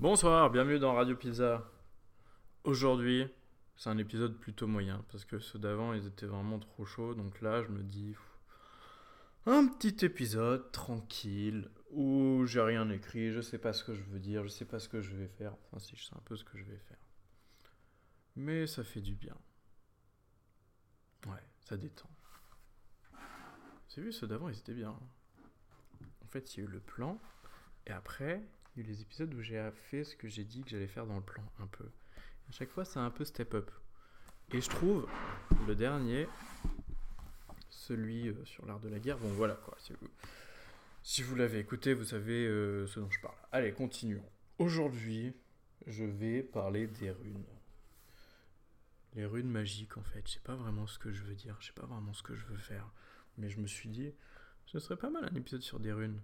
Bonsoir, bienvenue dans Radio Pizza. Aujourd'hui, c'est un épisode plutôt moyen parce que ceux d'avant ils étaient vraiment trop chauds. Donc là, je me dis un petit épisode tranquille où j'ai rien écrit, je sais pas ce que je veux dire, je sais pas ce que je vais faire. Enfin, si je sais un peu ce que je vais faire, mais ça fait du bien. Ouais, ça détend. C'est vu, ceux d'avant ils étaient bien. En fait, il y a eu le plan et après, les épisodes où j'ai fait ce que j'ai dit que j'allais faire dans le plan, un peu. À chaque fois, c'est un peu step up. Et je trouve le dernier, celui euh, sur l'art de la guerre, bon voilà quoi. Si vous, si vous l'avez écouté, vous savez euh, ce dont je parle. Allez, continuons. Aujourd'hui, je vais parler des runes. Les runes magiques, en fait. Je sais pas vraiment ce que je veux dire, je sais pas vraiment ce que je veux faire. Mais je me suis dit, ce serait pas mal un épisode sur des runes.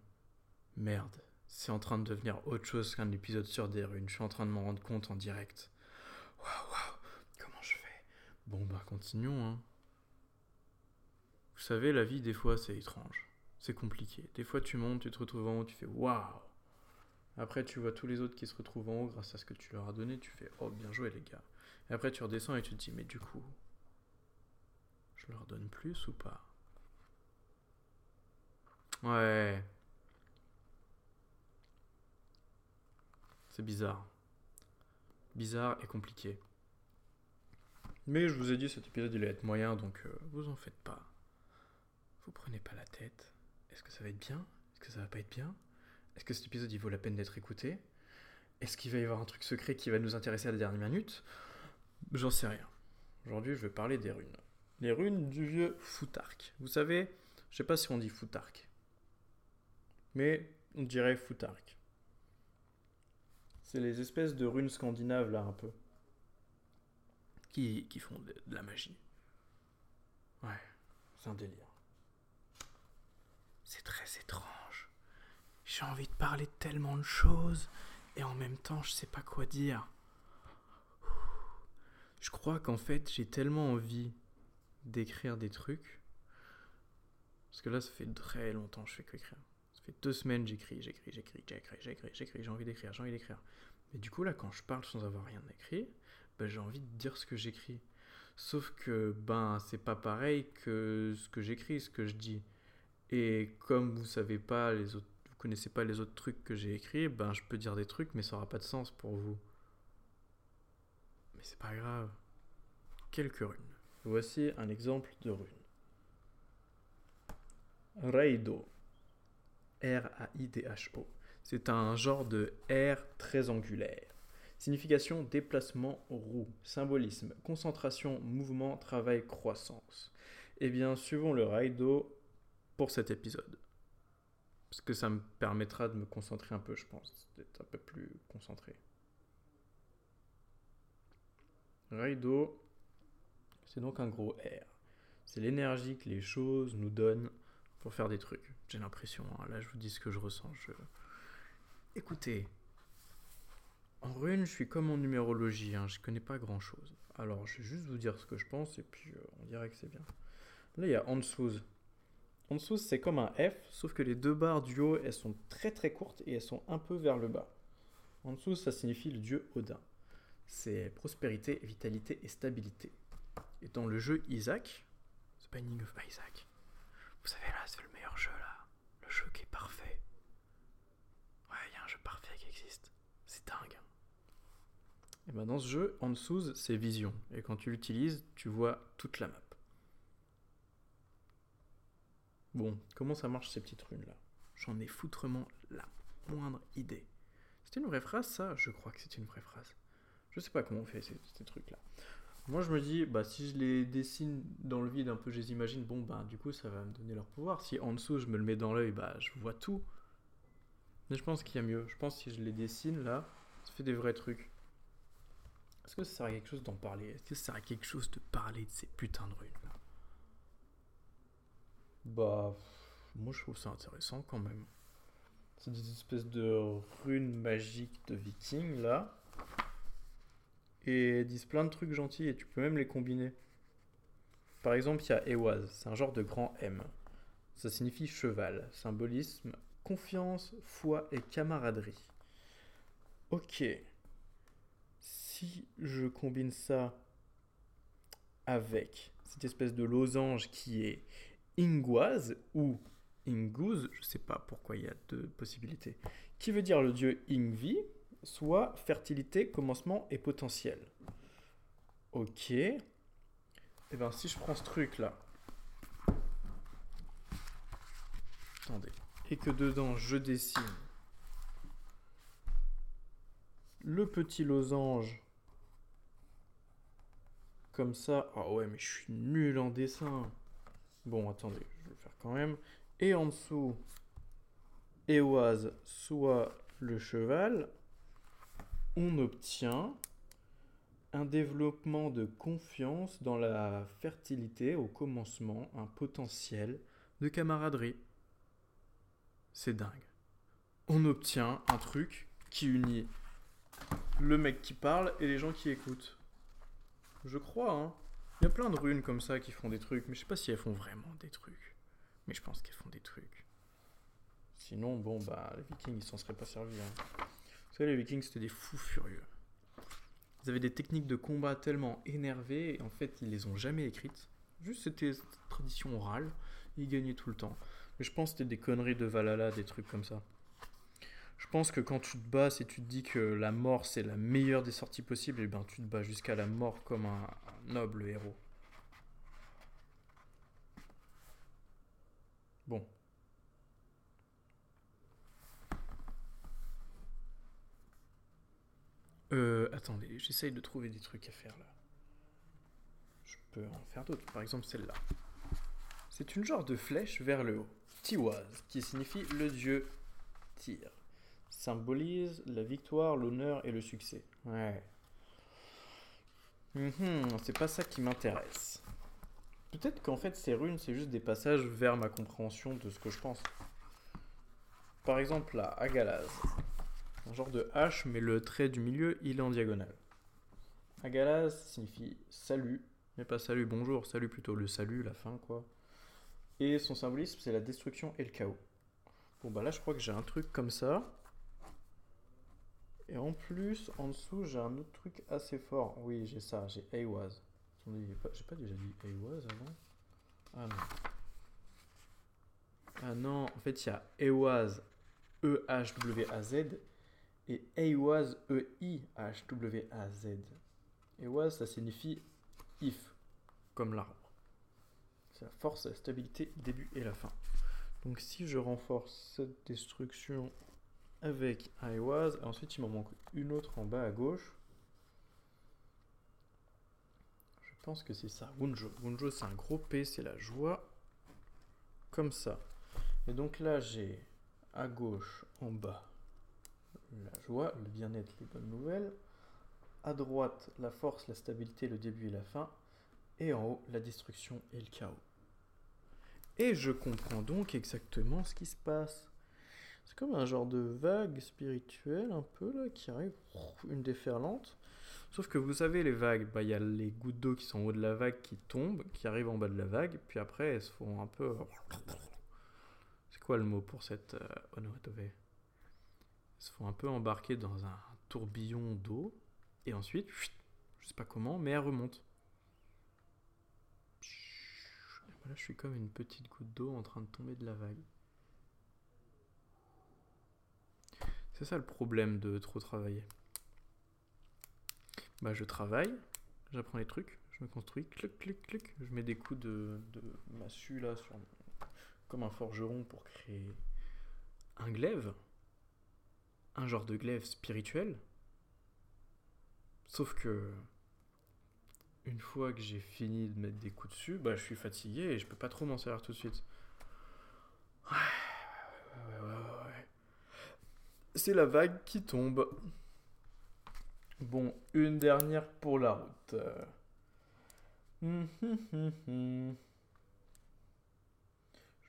Merde, c'est en train de devenir autre chose qu'un épisode sur des runes. Je suis en train de m'en rendre compte en direct. Waouh, waouh, comment je fais? Bon, bah, continuons, hein. Vous savez, la vie, des fois, c'est étrange. C'est compliqué. Des fois, tu montes, tu te retrouves en haut, tu fais waouh Après, tu vois tous les autres qui se retrouvent en haut grâce à ce que tu leur as donné, tu fais oh, bien joué, les gars. Et après, tu redescends et tu te dis, mais du coup, je leur donne plus ou pas? Ouais. C'est bizarre. Bizarre et compliqué. Mais je vous ai dit, cet épisode, il allait être moyen, donc euh, vous en faites pas. Vous prenez pas la tête. Est-ce que ça va être bien? Est-ce que ça va pas être bien? Est-ce que cet épisode, il vaut la peine d'être écouté? Est-ce qu'il va y avoir un truc secret qui va nous intéresser à la dernière minute? J'en sais rien. Aujourd'hui, je vais parler des runes. Les runes du vieux Foutark. Vous savez, je sais pas si on dit Foutark. Mais on dirait Foutark. C'est les espèces de runes scandinaves là un peu. Qui, qui font de, de la magie. Ouais, c'est un délire. C'est très étrange. J'ai envie de parler de tellement de choses et en même temps je sais pas quoi dire. Je crois qu'en fait j'ai tellement envie d'écrire des trucs. Parce que là ça fait très longtemps que je fais qu'écrire. Ça fait deux semaines j'écris, j'écris, j'écris, j'écris, j'écris, j'écris, j'ai envie d'écrire, j'ai envie d'écrire. Mais du coup là quand je parle sans avoir rien écrit, ben, j'ai envie de dire ce que j'écris. Sauf que ben c'est pas pareil que ce que j'écris, ce que je dis. Et comme vous savez pas les autres, vous connaissez pas les autres trucs que j'ai écrits, ben je peux dire des trucs, mais ça aura pas de sens pour vous. Mais c'est pas grave. Quelques runes. Voici un exemple de rune. Raido. R-A-I-D-H-O. C'est un genre de R très angulaire. Signification déplacement roue. Symbolisme concentration, mouvement, travail, croissance. Eh bien, suivons le Raido pour cet épisode. Parce que ça me permettra de me concentrer un peu, je pense, d'être un peu plus concentré. Raido, c'est donc un gros R. C'est l'énergie que les choses nous donnent pour faire des trucs. J'ai l'impression, hein. là je vous dis ce que je ressens. Je... Écoutez, en rune, je suis comme en numérologie, hein. je connais pas grand chose. Alors je vais juste vous dire ce que je pense et puis euh, on dirait que c'est bien. Là il y a Ansuz. En dessous, c'est comme un F, sauf que les deux barres du haut, elles sont très très courtes et elles sont un peu vers le bas. En dessous, ça signifie le dieu Odin. C'est prospérité, vitalité et stabilité. Et dans le jeu Isaac, The Binding of Isaac, vous savez là, c'est le meilleur jeu là. Le jeu qui est parfait. Ouais, il y a un jeu parfait qui existe. C'est dingue. Et ben dans ce jeu, en dessous, c'est vision. Et quand tu l'utilises, tu vois toute la map. Bon, comment ça marche ces petites runes là J'en ai foutrement la moindre idée. C'était une vraie phrase ça? Je crois que c'est une vraie phrase. Je sais pas comment on fait ces, ces trucs là. Moi je me dis, bah si je les dessine dans le vide un peu, je les imagine, bon bah du coup ça va me donner leur pouvoir. Si en dessous je me le mets dans l'œil, bah je vois tout. Je pense qu'il y a mieux. Je pense que si je les dessine là, ça fait des vrais trucs. Est-ce que ça sert à quelque chose d'en parler? Est-ce que ça sert à quelque chose de parler de ces putains de runes là? Bah, moi je trouve ça intéressant quand même. C'est des espèces de runes magiques de vikings là. Et elles disent plein de trucs gentils et tu peux même les combiner. Par exemple, il y a Ewaz, c'est un genre de grand M. Ça signifie cheval, symbolisme, confiance, foi et camaraderie. Ok. Si je combine ça avec cette espèce de losange qui est Ingoise ou Inguz, je ne sais pas pourquoi il y a deux possibilités, qui veut dire le dieu Ingvi, soit fertilité, commencement et potentiel. Ok. Et eh bien si je prends ce truc là, attendez, que dedans je dessine le petit losange comme ça. Ah ouais, mais je suis nul en dessin. Bon, attendez, je vais le faire quand même. Et en dessous, Eoise soit le cheval, on obtient un développement de confiance dans la fertilité au commencement, un potentiel de camaraderie. C'est dingue. On obtient un truc qui unit le mec qui parle et les gens qui écoutent. Je crois, hein. Il y a plein de runes comme ça qui font des trucs, mais je sais pas si elles font vraiment des trucs. Mais je pense qu'elles font des trucs. Sinon, bon, bah, les vikings, ils s'en seraient pas servis. Hein. Vous savez, les vikings, c'était des fous furieux. Ils avaient des techniques de combat tellement énervées, et en fait, ils les ont jamais écrites. Juste, c'était tradition orale. Ils gagnaient tout le temps. Mais je pense que c'était des conneries de Valhalla, des trucs comme ça. Je pense que quand tu te bats, et tu te dis que la mort c'est la meilleure des sorties possibles, et eh ben tu te bats jusqu'à la mort comme un, noble héros. Bon. Euh, attendez, j'essaye de trouver des trucs à faire là. Je peux en faire d'autres. Par exemple celle-là. C'est une genre de flèche vers le haut. Tiwaz, qui signifie le dieu tire symbolise la victoire, l'honneur et le succès. Ouais. Mhm, c'est pas ça qui m'intéresse. Peut-être qu'en fait ces runes c'est juste des passages vers ma compréhension de ce que je pense. Par exemple là, Agalaz. Un genre de hache mais le trait du milieu il est en diagonale. Agalaz signifie salut, mais pas salut bonjour, salut plutôt le salut, la fin quoi. Et son symbolisme c'est la destruction et le chaos. Bon bah là je crois que j'ai un truc comme ça. Et en plus, en dessous, j'ai un autre truc assez fort. Oui, j'ai ça, j'ai Awaz. J'ai pas, déjà dit Awaz avant Ah non. Ah non, en fait, il y a Awaz, E-H-W-A-Z, et Awaz, E-I-H-W-A-Z. Awaz, ça signifie if, comme l'arbre. C'est la force, la stabilité, le début et la fin. Donc si je renforce cette destruction avec I was. ensuite, il m'en manque une autre en bas à gauche. Je pense que c'est ça. Wunjo. Wunjo, c'est un gros P, c'est la joie. Comme ça. Et donc là, j'ai à gauche, en bas, la joie, le bien-être, les bonnes nouvelles. À droite, la force, la stabilité, le début et la fin. Et en haut, la destruction et le chaos. Et je comprends donc exactement ce qui se passe. C'est comme un genre de vague spirituelle un peu là qui arrive, une déferlante. Sauf que vous savez, les vagues, bah, il y a les gouttes d'eau qui sont au haut de la vague qui tombent, qui arrivent en bas de la vague, puis après elles se font un peu. C'est quoi le mot pour cette euh, Elles se font un peu embarquer dans un tourbillon d'eau, et ensuite, je sais pas comment, mais elles remontent. Là, je suis comme une petite goutte d'eau en train de tomber de la vague. C'est ça le problème de trop travailler. Bah, je travaille, j'apprends les trucs, je me construis, clic, clic, clic. Je mets des coups de, de massue là, sur, comme un forgeron pour créer un glaive. Un genre de glaive spirituel. Sauf que, une fois que j'ai fini de mettre des coups dessus, bah, je suis fatigué et je peux pas trop m'en servir tout de suite. Ouais, ouais, ouais, ouais c'est la vague qui tombe. Bon, une dernière pour la route. Je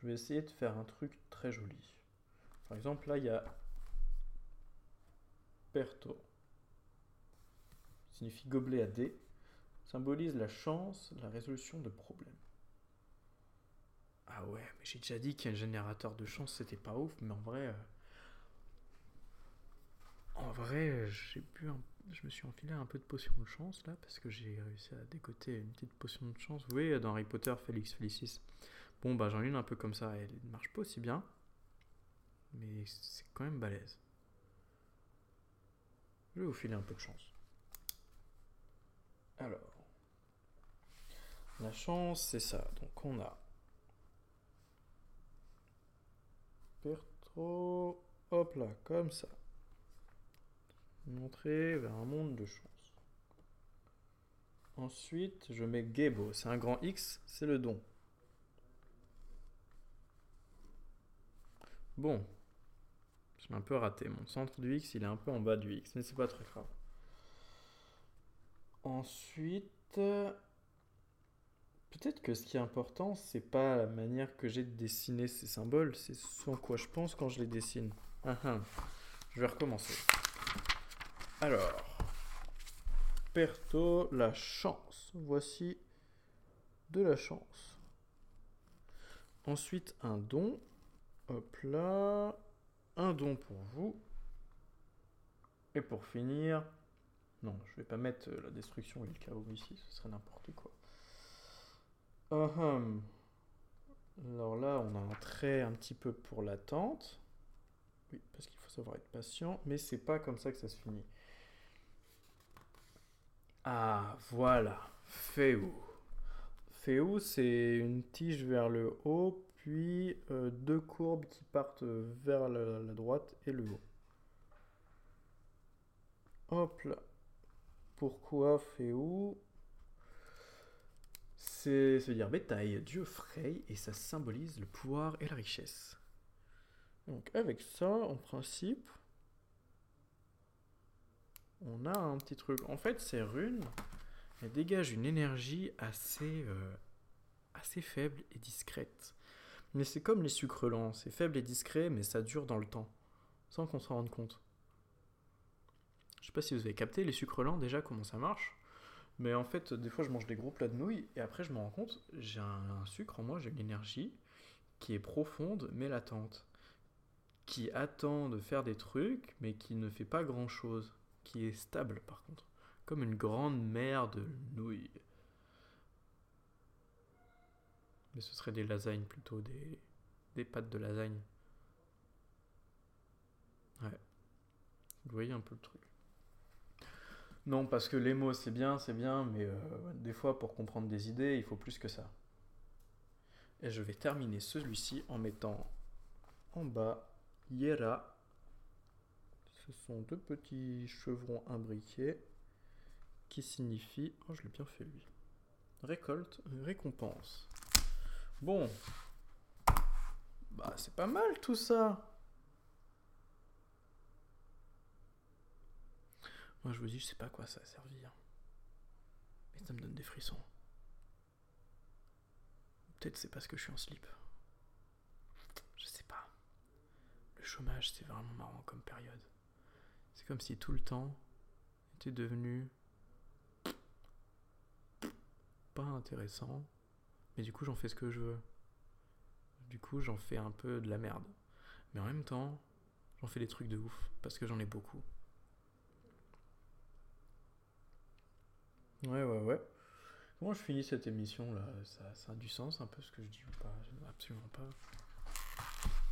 vais essayer de faire un truc très joli. Par exemple, là, il y a Perto. Signifie gobelet à dés. Symbolise la chance, la résolution de problèmes. Ah ouais, mais j'ai déjà dit qu'un générateur de chance, c'était pas ouf, mais en vrai... Euh, En vrai, j'ai un- je me suis enfilé un peu de potion de chance là parce que j'ai réussi à décoter une petite potion de chance. Vous voyez dans Harry Potter, Félix Felicis. Bon, bah j'en ai une un peu comme ça. Elle ne marche pas aussi bien, mais c'est quand même balèze. Je vais vous filer un peu de chance. Alors, la chance, c'est ça. Donc on a Pertro, hop là, comme ça. Montrer vers un monde de chance. Ensuite, je mets Gebo. C'est un grand X, c'est le don. Bon. J'ai un peu raté. Mon centre du X, il est un peu en bas du X, mais c'est pas très grave. Ensuite, peut-être que ce qui est important, c'est pas la manière que j'ai de dessiner ces symboles, c'est ce en quoi je pense quand je les dessine. Ah, ah. Je vais recommencer. Alors, Perto, la chance. Voici de la chance. Ensuite, un don. Hop là. Un don pour vous. Et pour finir, non, je vais pas mettre euh, la destruction et le chaos ici, ce serait n'importe quoi. Alors là, on a un trait un petit peu pour l'attente. Oui, parce qu'il faut savoir être patient, mais c'est pas comme ça que ça se finit. Ah, voilà. Féou. Féou, c'est une tige vers le haut, puis euh, deux courbes qui partent vers la, la droite et le haut. Hop là. Pourquoi Féou? C'est se dire bétail, dieu Frey, et ça symbolise le pouvoir et la richesse. Donc avec ça, en principe, on a un petit truc. En fait, ces runes, elles dégagent une énergie assez, euh, assez faible et discrète. Mais c'est comme les sucres lents, c'est faible et discret, mais ça dure dans le temps, sans qu'on s'en rende compte. Je sais pas si vous avez capté les sucres lents déjà comment ça marche? Mais en fait, des fois, je mange des gros plats de nouilles et après, je me rends compte, j'ai un, sucre en moi, j'ai une énergie qui est profonde mais latente, qui attend de faire des trucs mais qui ne fait pas grand chose, qui est stable par contre, comme une grande mer de nouilles. Mais ce serait des lasagnes plutôt, des, des pâtes de lasagne. Ouais. Vous voyez un peu le truc. Non, parce que les mots c'est bien, c'est bien, mais euh, des fois pour comprendre des idées, il faut plus que ça. Et je vais terminer celui-ci en mettant en bas Yera. Ce sont deux petits chevrons imbriqués qui signifient. Oh, je l'ai bien fait lui. Récolte, récompense. Bon. Bah, c'est pas mal tout ça. Moi, je vous dis, je sais pas quoi ça a servi. Mais ça me donne des frissons. Peut-être c'est parce que je suis en slip. Je sais pas. Le chômage, c'est vraiment marrant comme période. C'est comme si tout le temps était devenu pas intéressant. Mais du coup, j'en fais ce que je veux. Du coup, j'en fais un peu de la merde. Mais en même temps, j'en fais des trucs de ouf. Parce que j'en ai beaucoup. Ouais, ouais, ouais. Comment je finis cette émission là? Ça, ça a du sens un peu ce que je dis ou pas? Absolument pas.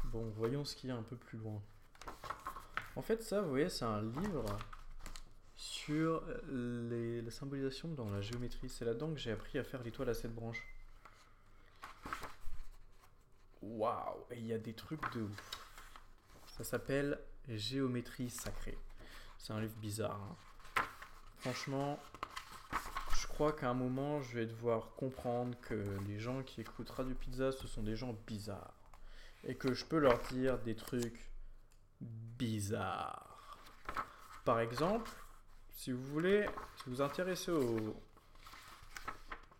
Bon, voyons ce qu'il y a un peu plus loin. En fait, ça, vous voyez, c'est un livre sur les, la symbolisation dans la géométrie. C'est là-dedans que j'ai appris à faire l'étoile à sept branches. Waouh Et il y a des trucs de ouf. Ça s'appelle Géométrie sacrée. C'est un livre bizarre. hein. Franchement, crois qu'à un moment, je vais devoir comprendre que les gens qui écoutent Radio Pizza, ce sont des gens bizarres. Et que je peux leur dire des trucs bizarres. Par exemple, si vous voulez, si vous intéressez aux,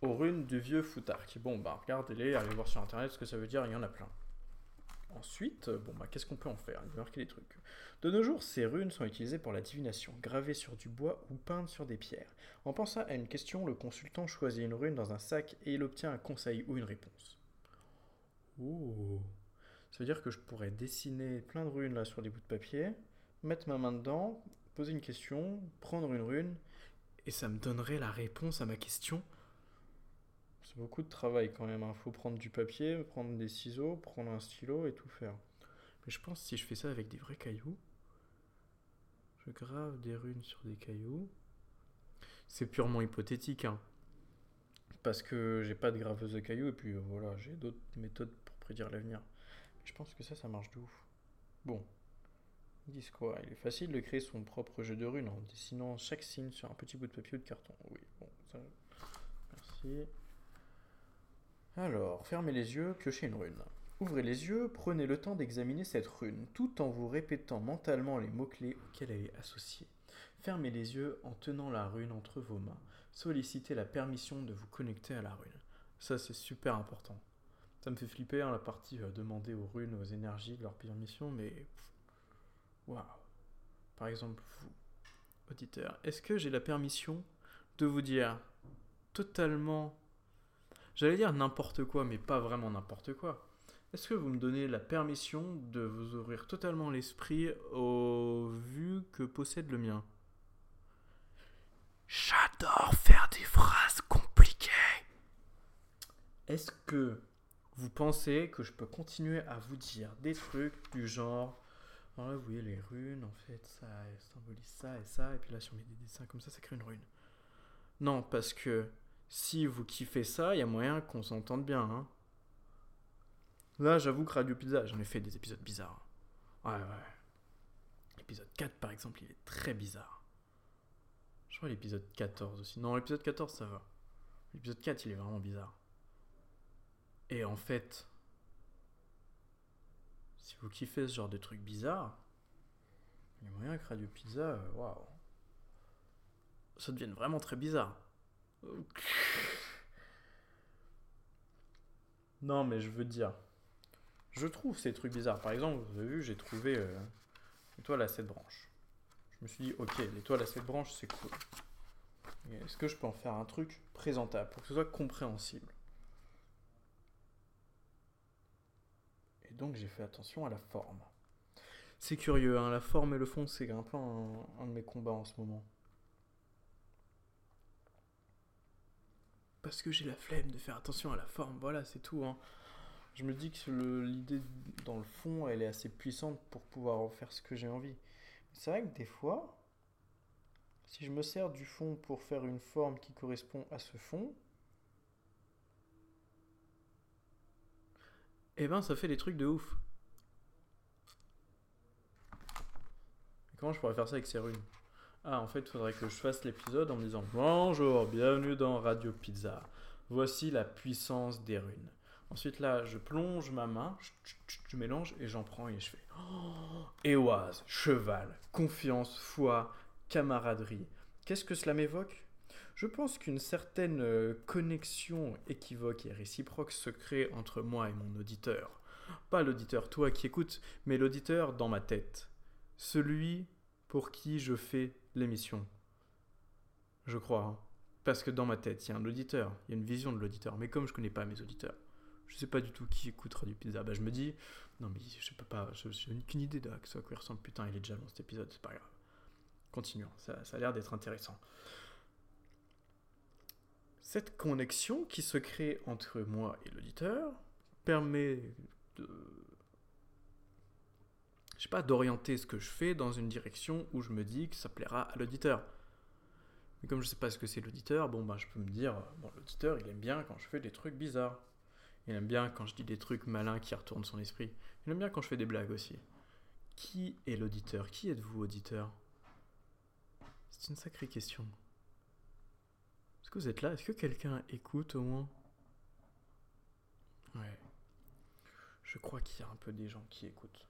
aux runes du vieux Foutark, bon, bah regardez-les, allez voir sur internet ce que ça veut dire, il y en a plein. Ensuite, bon, bah qu'est-ce qu'on peut en faire? Il va marquer des trucs. De nos jours, ces runes sont utilisées pour la divination, gravées sur du bois ou peintes sur des pierres. En pensant à une question, le consultant choisit une rune dans un sac et il obtient un conseil ou une réponse. Oh Ça veut dire que je pourrais dessiner plein de runes là sur des bouts de papier, mettre ma main dedans, poser une question, prendre une rune, et ça me donnerait la réponse à ma question? C'est beaucoup de travail quand même. Il hein. faut prendre du papier, prendre des ciseaux, prendre un stylo et tout faire. Mais je pense que si je fais ça avec des vrais cailloux, je grave des runes sur des cailloux. C'est purement hypothétique, hein. Parce que j'ai pas de graveuse de cailloux et puis euh, voilà, j'ai d'autres méthodes pour prédire l'avenir. Je pense que ça, ça marche de ouf. Bon. Ils disent quoi? Il est facile de créer son propre jeu de runes en dessinant chaque signe sur un petit bout de papier ou de carton. Oui, bon, ça. Merci. Alors, fermez les yeux, piochez une rune. Ouvrez les yeux, prenez le temps d'examiner cette rune, tout en vous répétant mentalement les mots-clés auxquels elle est associée. Fermez les yeux en tenant la rune entre vos mains. Sollicitez la permission de vous connecter à la rune. Ça, c'est super important. Ça me fait flipper hein, la partie euh, demander aux runes, aux énergies de leur permission, mais. Waouh! Par exemple, vous, auditeur, est-ce que j'ai la permission de vous dire totalement. J'allais dire n'importe quoi, mais pas vraiment n'importe quoi. Est-ce que vous me donnez la permission de vous ouvrir totalement l'esprit aux vues que possède le mien? J'adore faire des phrases compliquées. Est-ce que vous pensez que je peux continuer à vous dire des trucs du genre oh vous voyez les runes, en fait, ça symbolise ça et ça, et puis là, si on met des dessins comme ça, ça crée une rune. Non, parce que si vous kiffez ça, il y a moyen qu'on s'entende bien. Hein. Là, j'avoue que Radio Pizza, j'en ai fait des épisodes bizarres. Ouais, ouais. L'épisode 4, par exemple, il est très bizarre. Je crois l'épisode 14 aussi. Non, l'épisode 14, ça va. L'épisode 4, il est vraiment bizarre. Et en fait, si vous kiffez ce genre de trucs bizarres, il y a moyen que Radio Pizza, euh, waouh, ça devienne vraiment très bizarre. Non, mais je veux dire, je trouve ces trucs bizarres. Par exemple, vous avez vu, j'ai trouvé euh, l'étoile à 7 branches. Je me suis dit, ok, l'étoile à 7 branches, c'est cool. Est-ce que je peux en faire un truc présentable pour que ce soit compréhensible? Et donc j'ai fait attention à la forme. C'est curieux, hein, la forme et le fond, c'est un peu un, de mes combats en ce moment. Parce que j'ai la flemme de faire attention à la forme, voilà, c'est tout. Hein je me dis que l'idée dans le fond, elle est assez puissante pour pouvoir en faire ce que j'ai envie. C'est vrai que des fois, si je me sers du fond pour faire une forme qui correspond à ce fond, eh ben ça fait des trucs de ouf. comment je pourrais faire ça avec ces runes? Ah, en fait, il faudrait que je fasse l'épisode en me disant Bonjour, bienvenue dans Radio Pizza. Voici la puissance des runes. Ensuite, là, je plonge ma main, je, mélange et j'en prends et je fais oh, cheval, confiance, foi, camaraderie. Qu'est-ce que cela m'évoque? Je pense qu'une certaine euh, connexion équivoque et réciproque se crée entre moi et mon auditeur. Pas l'auditeur, toi qui écoutes, mais l'auditeur dans ma tête. Celui pour qui je fais l'émission. Je crois. Hein. Parce que dans ma tête, il y a un auditeur, il y a une vision de l'auditeur. Mais comme je connais pas mes auditeurs, je sais pas du tout qui écoute Radio Pizza. Bah, je me dis, non, mais je peux pas, je n'ai aucune idée de à quoi il ressemble. Putain, il est déjà dans cet épisode, c'est pas grave. Continuons, ça, ça a l'air d'être intéressant. Cette connexion qui se crée entre moi et l'auditeur permet de. Je sais pas, d'orienter ce que je fais dans une direction où je me dis que ça plaira à l'auditeur. Mais comme je sais pas ce que c'est l'auditeur, bon, bah, je peux me dire, bon, l'auditeur, il aime bien quand je fais des trucs bizarres. Il aime bien quand je dis des trucs malins qui retournent son esprit. Il aime bien quand je fais des blagues aussi. Qui est l'auditeur? Qui êtes-vous, auditeur? C'est une sacrée question. Est-ce que vous êtes là? Est-ce que quelqu'un écoute au moins? Ouais. Je crois qu'il y a un peu des gens qui écoutent.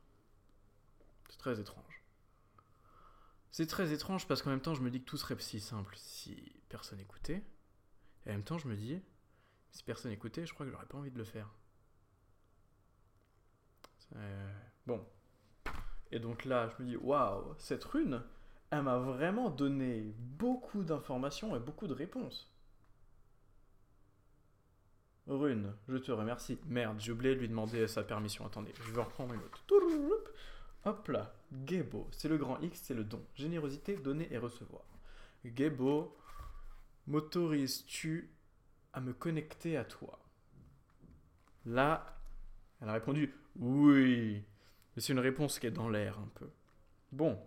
Très étrange. C'est très étrange parce qu'en même temps, je me dis que tout serait si simple si personne écoutait. Et en même temps, je me dis, si personne écoutait, je crois que j'aurais pas envie de le faire. Bon. Et donc là, je me dis, waouh, cette rune, elle m'a vraiment donné beaucoup d'informations et beaucoup de réponses. Rune, je te remercie. Merde, j'ai oublié de lui demander sa permission. Attendez, je vais reprendre une autre. Hop là, Gebo, c'est le grand X, c'est le don. Générosité, donner et recevoir. Gebo, m'autorises-tu à me connecter à toi? Là, elle a répondu oui. Mais c'est une réponse qui est dans l'air un peu. Bon.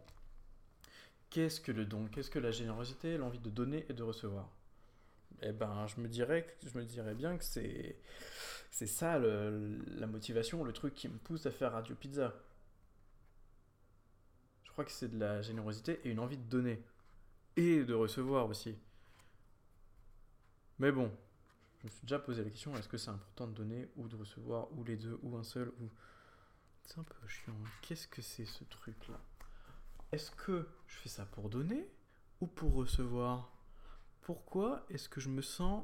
Qu'est-ce que le don? Qu'est-ce que la générosité L'envie de donner et de recevoir? Eh ben, je me dirais, bien que c'est, c'est ça la motivation, le truc qui me pousse à faire Radio Pizza. Crois que c'est de la générosité et une envie de donner. Et de recevoir aussi. Mais bon, je me suis déjà posé la question est-ce que c'est important de donner ou de recevoir, ou les deux, ou un seul ou... C'est un peu chiant. Qu'est-ce que c'est ce truc-là? Est-ce que je fais ça pour donner ou pour recevoir? Pourquoi est-ce que je me sens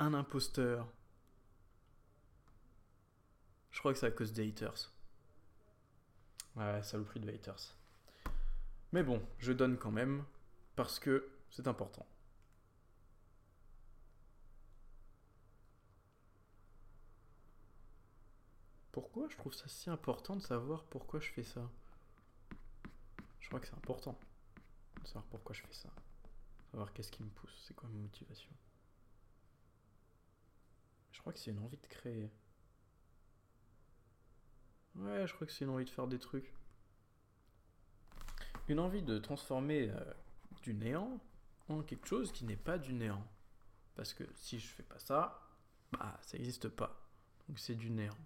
un imposteur? Je crois que c'est à cause des haters. Ouais, saloperie de haters. Mais bon, je donne quand même parce que c'est important. Pourquoi je trouve ça si important de savoir pourquoi je fais ça? Je crois que c'est important de savoir pourquoi je fais ça. Savoir qu'est-ce qui me pousse, c'est quoi ma motivation. Je crois que c'est une envie de créer. Ouais, je crois que c'est une envie de faire des trucs. Une envie de transformer euh, du néant en quelque chose qui n'est pas du néant. Parce que si je fais pas ça, bah ça n'existe pas. Donc c'est du néant.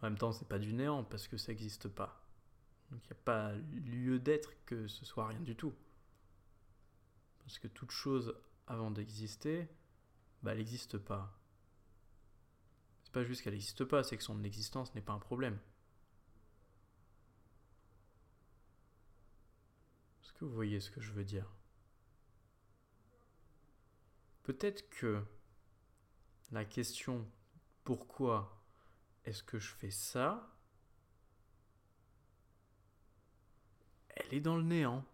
En même temps, c'est pas du néant parce que ça n'existe pas. Donc il n'y a pas lieu d'être que ce soit rien du tout. Parce que toute chose avant d'exister, bah, elle n'existe pas. Pas juste qu'elle n'existe pas, c'est que son existence n'est pas un problème. Est-ce que vous voyez ce que je veux dire? Peut-être que la question pourquoi est-ce que je fais ça Elle est dans le néant.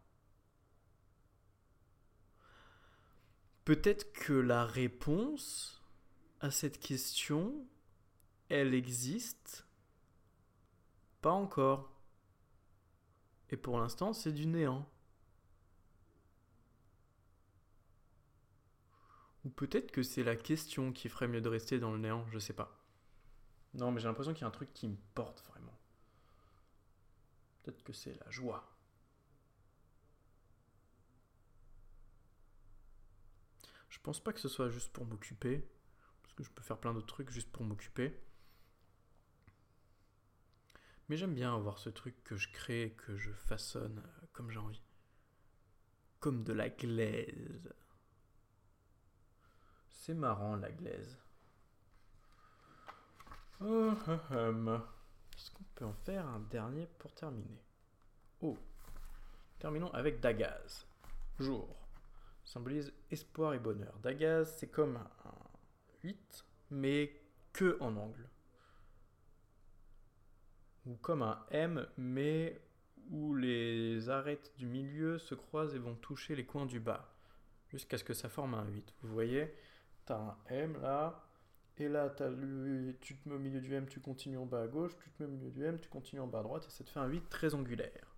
Peut-être que la réponse à cette question, elle existe pas encore. Et pour l'instant, c'est du néant. Ou peut-être que c'est la question qui ferait mieux de rester dans le néant, je sais pas. Non, mais j'ai l'impression qu'il y a un truc qui me porte vraiment. Peut-être que c'est la joie. Je pense pas que ce soit juste pour m'occuper, parce que je peux faire plein d'autres trucs juste pour m'occuper. Mais j'aime bien avoir ce truc que je crée, que je façonne euh, comme j'ai envie. Comme de la glaise. C'est marrant la glaise. Est-ce qu'on peut en faire un dernier pour terminer? Oh Terminons avec Dagaz. Jour. Symbolise espoir et bonheur. Dagaz, c'est comme un 8, mais que en angle. Ou comme un M, mais où les arêtes du milieu se croisent et vont toucher les coins du bas. Jusqu'à ce que ça forme un 8. Vous voyez T'as un M là, et là, tu te mets au milieu du M, tu continues en bas à gauche, tu te mets au milieu du M, tu continues en bas à droite, et ça te fait un 8 très angulaire.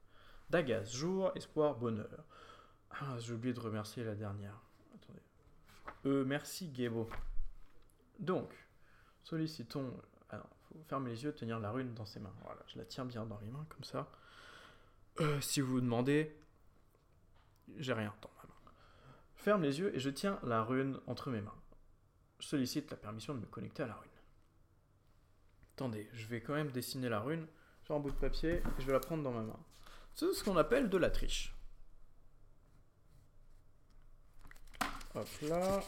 Dagas, jour, espoir, bonheur. Ah, j'ai oublié de remercier la dernière. Attendez. Euh, merci Gebo. Donc, sollicitons. Faut fermer les yeux, tenir la rune dans ses mains. Voilà, je la tiens bien dans les mains, comme ça. Euh, si vous vous demandez, j'ai rien dans ma main. Ferme les yeux et je tiens la rune entre mes mains sollicite la permission de me connecter à la rune. Attendez, je vais quand même dessiner la rune sur un bout de papier et je vais la prendre dans ma main. C'est ce qu'on appelle de la triche. Hop là.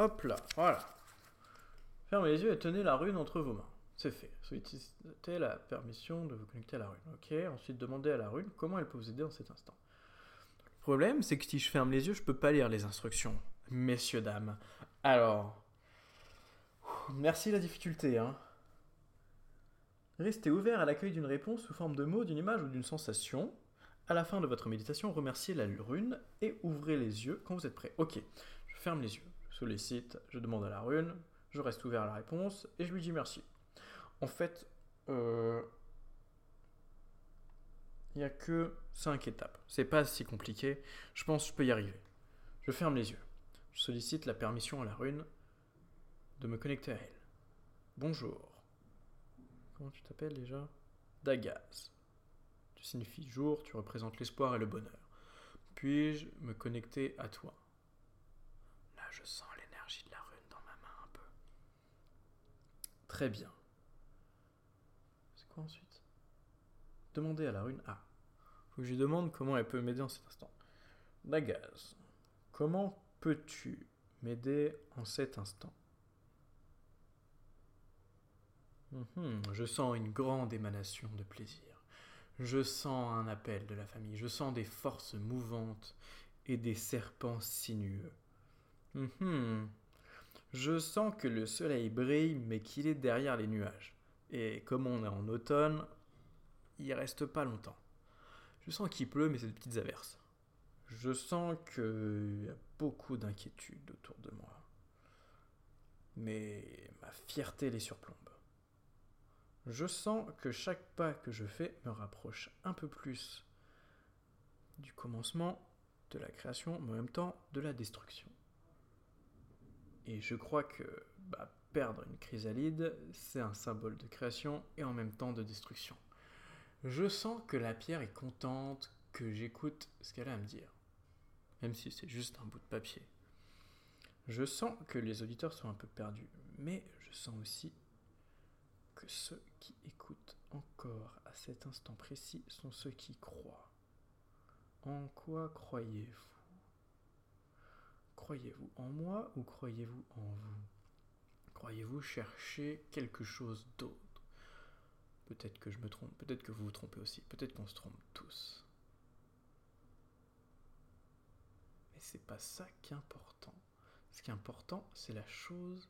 Hop là, voilà. Fermez les yeux et tenez la rune entre vos mains. C'est fait. Sollicitez la permission de vous connecter à la rune. Ok, ensuite demandez à la rune comment elle peut vous aider en cet instant. Le problème, c'est que si je ferme les yeux, je peux pas lire les instructions. Messieurs, dames. Alors. Merci la difficulté, hein. Restez ouvert à l'accueil d'une réponse sous forme de mots, d'une image ou d'une sensation. À la fin de votre méditation, remerciez la rune et ouvrez les yeux quand vous êtes prêt. Ok, je ferme les yeux, sollicite, je demande à la rune je reste ouvert à la réponse et je lui dis merci. En fait, euh, il n'y a que 5 étapes. C'est pas si compliqué. Je pense que je peux y arriver. Je ferme les yeux. Je sollicite la permission à la rune de me connecter à elle. Bonjour. Comment tu t'appelles déjà? Dagaz. Tu signifies jour, tu représentes l'espoir et le bonheur. Puis-je me connecter à toi? Je sens l'énergie de la rune dans ma main un peu. Très bien. C'est quoi ensuite? Demander à la rune A. Faut que je lui demande comment elle peut m'aider en cet instant. Dagaz, comment peux-tu m'aider en cet instant? Mhm, Je sens une grande émanation de plaisir. Je sens un appel de la famille. Je sens des forces mouvantes et des serpents sinueux. Mhm. Je sens que le soleil brille, mais qu'il est derrière les nuages. Et comme on est en automne, il reste pas longtemps. Je sens qu'il pleut, mais c'est des petites averses. Je sens qu'il y a beaucoup d'inquiétudes autour de moi. Mais ma fierté les surplombe. Je sens que chaque pas que je fais me rapproche un peu plus du commencement, de la création, mais en même temps de la destruction. Et je crois que bah, perdre une chrysalide, c'est un symbole de création et en même temps de destruction. Je sens que la pierre est contente que j'écoute ce qu'elle a à me dire, même si c'est juste un bout de papier. Je sens que les auditeurs sont un peu perdus, mais je sens aussi que ceux qui écoutent encore à cet instant précis sont ceux qui croient. En quoi croyez-vous? Croyez-vous en moi ou croyez-vous en vous? Croyez-vous chercher quelque chose d'autre? Peut-être que je me trompe, peut-être que vous vous trompez aussi, peut-être qu'on se trompe tous. Mais c'est pas ça qui est important. Ce qui est important, c'est la chose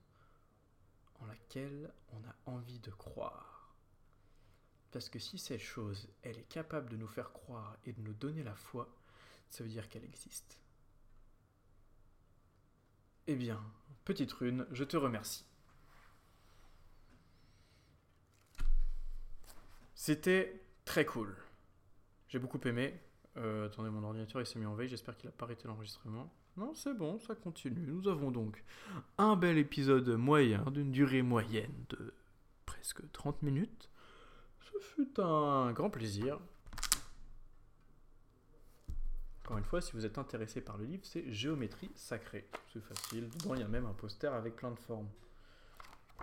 en laquelle on a envie de croire. Parce que si cette chose, elle est capable de nous faire croire et de nous donner la foi, ça veut dire qu'elle existe. Eh bien, petite rune, je te remercie. C'était très cool. J'ai beaucoup aimé. Euh, attendez, mon ordinateur il s'est mis en veille, j'espère qu'il a pas arrêté l'enregistrement. Non, c'est bon, ça continue. Nous avons donc un bel épisode moyen, d'une durée moyenne de presque 30 minutes. Ce fut un grand plaisir. Encore une fois, si vous êtes intéressé par le livre, c'est Géométrie sacrée. C'est facile. Dedans, il y a même un poster avec plein de formes.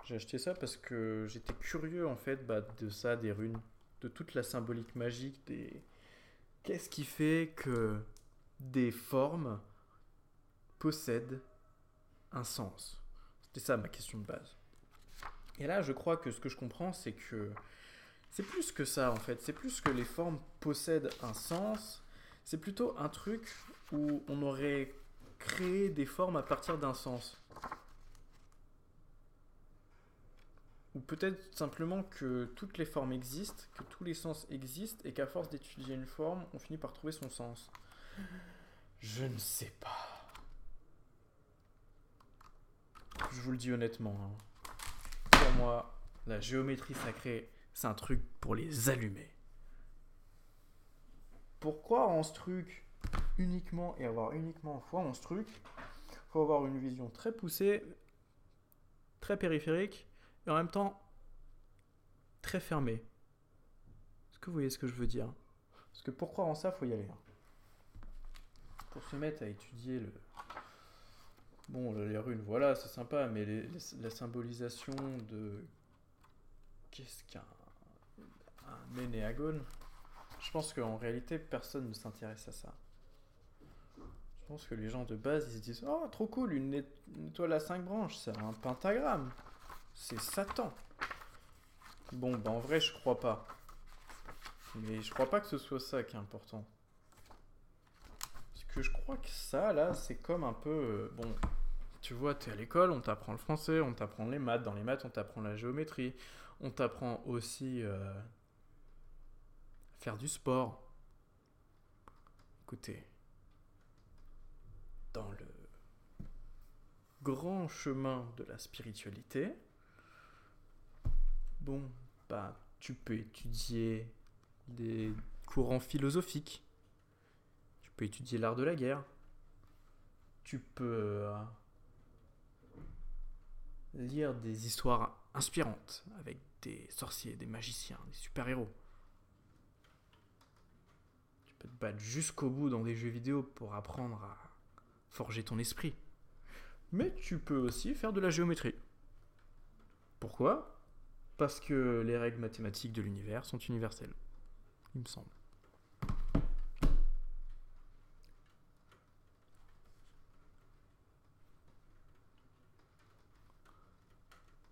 J'ai acheté ça parce que j'étais curieux en fait bah, de ça, des runes, de toute la symbolique magique. Qu'est-ce qui fait que des formes possède un sens C'était ça ma question de base. Et là, je crois que ce que je comprends, c'est que c'est plus que ça en fait. C'est plus que les formes possèdent un sens. C'est plutôt un truc où on aurait créé des formes à partir d'un sens. Ou peut-être simplement que toutes les formes existent, que tous les sens existent, et qu'à force d'étudier une forme, on finit par trouver son sens. Je ne sais pas. Je vous le dis honnêtement. hein. Pour moi, la géométrie sacrée, c'est un truc pour les allumer. Pourquoi en ce truc uniquement et avoir uniquement foi en ce truc faut avoir une vision très poussée, très périphérique et en même temps très fermée. Est-ce que vous voyez ce que je veux dire? Parce que pour croire en ça, faut y aller. hein. Pour se mettre à étudier le, Bon, les runes, voilà, c'est sympa, mais la symbolisation de. Qu'est-ce qu'un. Un énéagone Je pense qu'en réalité, personne ne s'intéresse à ça. Je pense que les gens de base, ils se disent Oh, trop cool, une, étoile à 5 branches, c'est un pentagramme. C'est Satan. Bon, bah en vrai, je crois pas. Mais je crois pas que ce soit ça qui est important. Parce que je crois que ça, là, c'est comme un peu. euh, bon, tu vois, tu es à l'école, on t'apprend le français, on t'apprend les maths. Dans les maths, on t'apprend la géométrie. On t'apprend aussi euh, faire du sport. Écoutez, dans le grand chemin de la spiritualité, bon, bah, tu peux étudier des courants philosophiques, tu peux étudier l'art de la guerre, tu peux euh, lire des histoires inspirantes avec des sorciers, des magiciens, des super-héros. Peux te battre jusqu'au bout dans des jeux vidéo pour apprendre à forger ton esprit. Mais tu peux aussi faire de la géométrie. Pourquoi? Parce que les règles mathématiques de l'univers sont universelles. Il me semble.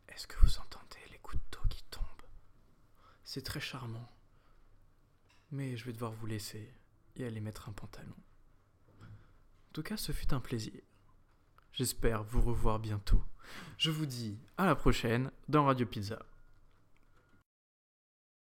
Est-ce que vous entendez les gouttes d'eau qui tombent? C'est très charmant. Mais je vais devoir vous laisser et aller mettre un pantalon. En tout cas, ce fut un plaisir. J'espère vous revoir bientôt. Je vous dis à la prochaine dans Radio Pizza.